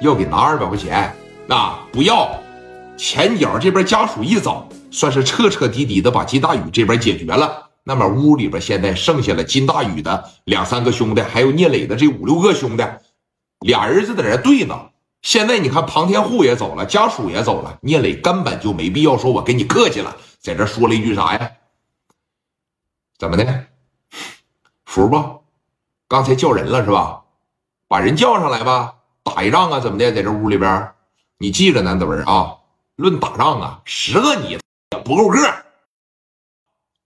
要给拿二百块钱，那不要。前脚这边家属一走，算是彻彻底底的把金大宇这边解决了。那么屋里边现在剩下了金大宇的两三个兄弟，还有聂磊的这五六个兄弟，俩儿子在这对呢。现在你看，庞天护也走了，家属也走了，聂磊根本就没必要说我跟你客气了，在这说了一句啥呀？怎么的？服不？刚才叫人了是吧？把人叫上来吧，打一仗啊？怎么的？在这屋里边，你记着，南子文啊，论打仗啊，十个你也不够个。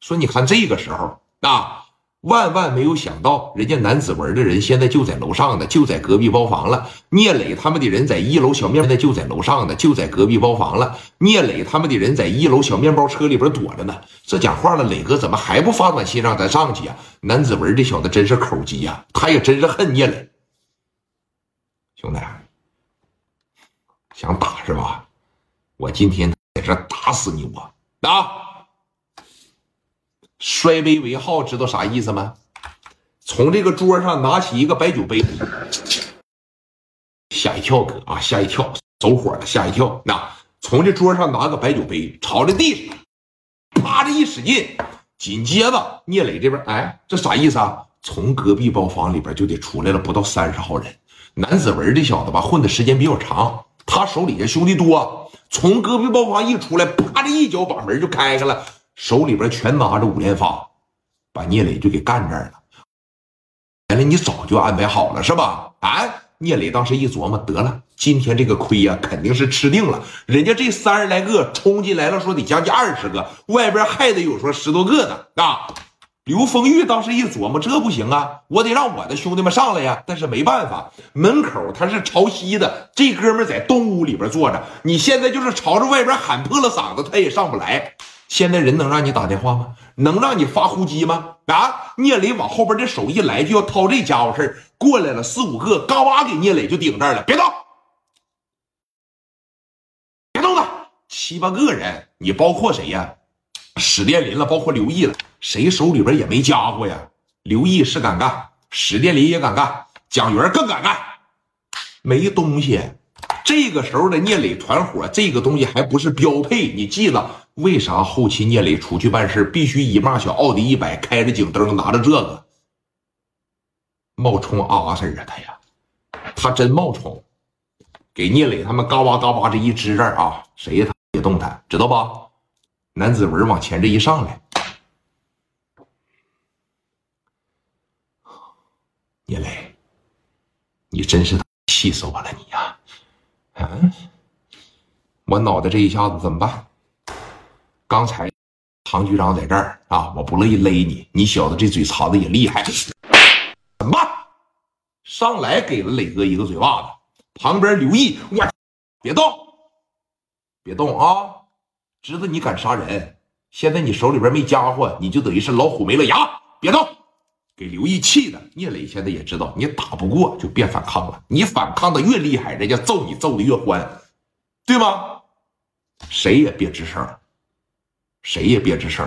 说你看这个时候啊。万万没有想到，人家南子文的人现在就在楼上呢，就在隔壁包房了。聂磊他们的人在一楼小面，现在就在楼上呢，就在隔壁包房了。聂磊他们的人在一楼小面包车里边躲着呢。这讲话了，磊哥怎么还不发短信让咱上去啊？南子文这小子真是口急呀，他也真是恨聂磊。兄弟，想打是吧？我今天在这打死你我打！摔杯为号，知道啥意思吗？从这个桌上拿起一个白酒杯，吓一跳，哥啊，吓一跳，走火了，吓一跳。那从这桌上拿个白酒杯，朝着地上，啪的一使劲，紧接着聂磊这边，哎，这啥意思啊？从隔壁包房里边就得出来了不到三十号人。南子文这小子吧，混的时间比较长，他手里下兄弟多，从隔壁包房一出来，啪的一脚把门就开开了。手里边全拿着五连发，把聂磊就给干这儿了。原来你早就安排好了是吧？啊！聂磊当时一琢磨，得了，今天这个亏呀，肯定是吃定了。人家这三十来个冲进来了，说得将近二十个，外边还得有说十多个的啊。刘丰玉当时一琢磨，这不行啊，我得让我的兄弟们上来呀。但是没办法，门口他是朝西的，这哥们在东屋里边坐着，你现在就是朝着外边喊破了嗓子，他也上不来。现在人能让你打电话吗？能让你发呼机吗？啊！聂磊往后边这手一来，就要掏这家伙事过来了，四五个，嘎巴给聂磊就顶这儿了。别动，别动了，七八个人，你包括谁呀？史殿林了，包括刘毅了，谁手里边也没家伙呀？刘毅是敢干，史殿林也敢干，蒋元更敢干，没东西。这个时候的聂磊团伙，这个东西还不是标配。你记得为啥后期聂磊出去办事必须一骂小奥迪一百，开着警灯，拿着这个冒充阿 Sir 啊？他呀，他真冒充，给聂磊他们嘎巴嘎巴这一支这儿啊，谁也他别动弹，知道吧？南子文往前这一上来，聂磊，你真是气死我了，你呀！嗯，我脑袋这一下子怎么办？刚才唐局长在这儿啊，我不乐意勒你，你小子这嘴馋子也厉害。怎么办？上来给了磊哥一个嘴巴子。旁边刘毅，我别动，别动啊！知道你敢杀人，现在你手里边没家伙，你就等于是老虎没了牙。别动！给刘毅气的，聂磊现在也知道，你打不过就别反抗了。你反抗的越厉害，人家揍你揍的越欢，对吗？谁也别吱声，谁也别吱声。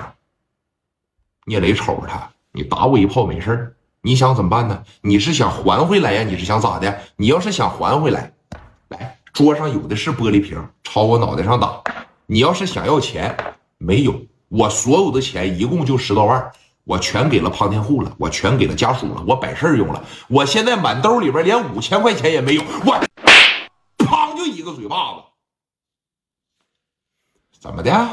聂磊瞅着他，你打我一炮没事你想怎么办呢？你是想还回来呀？你是想咋的？你要是想还回来，来，桌上有的是玻璃瓶，朝我脑袋上打。你要是想要钱，没有，我所有的钱一共就十多万。我全给了庞天户了，我全给了家属了，我摆事儿用了。我现在满兜里边连五千块钱也没有，我砰就一个嘴巴子，怎么的？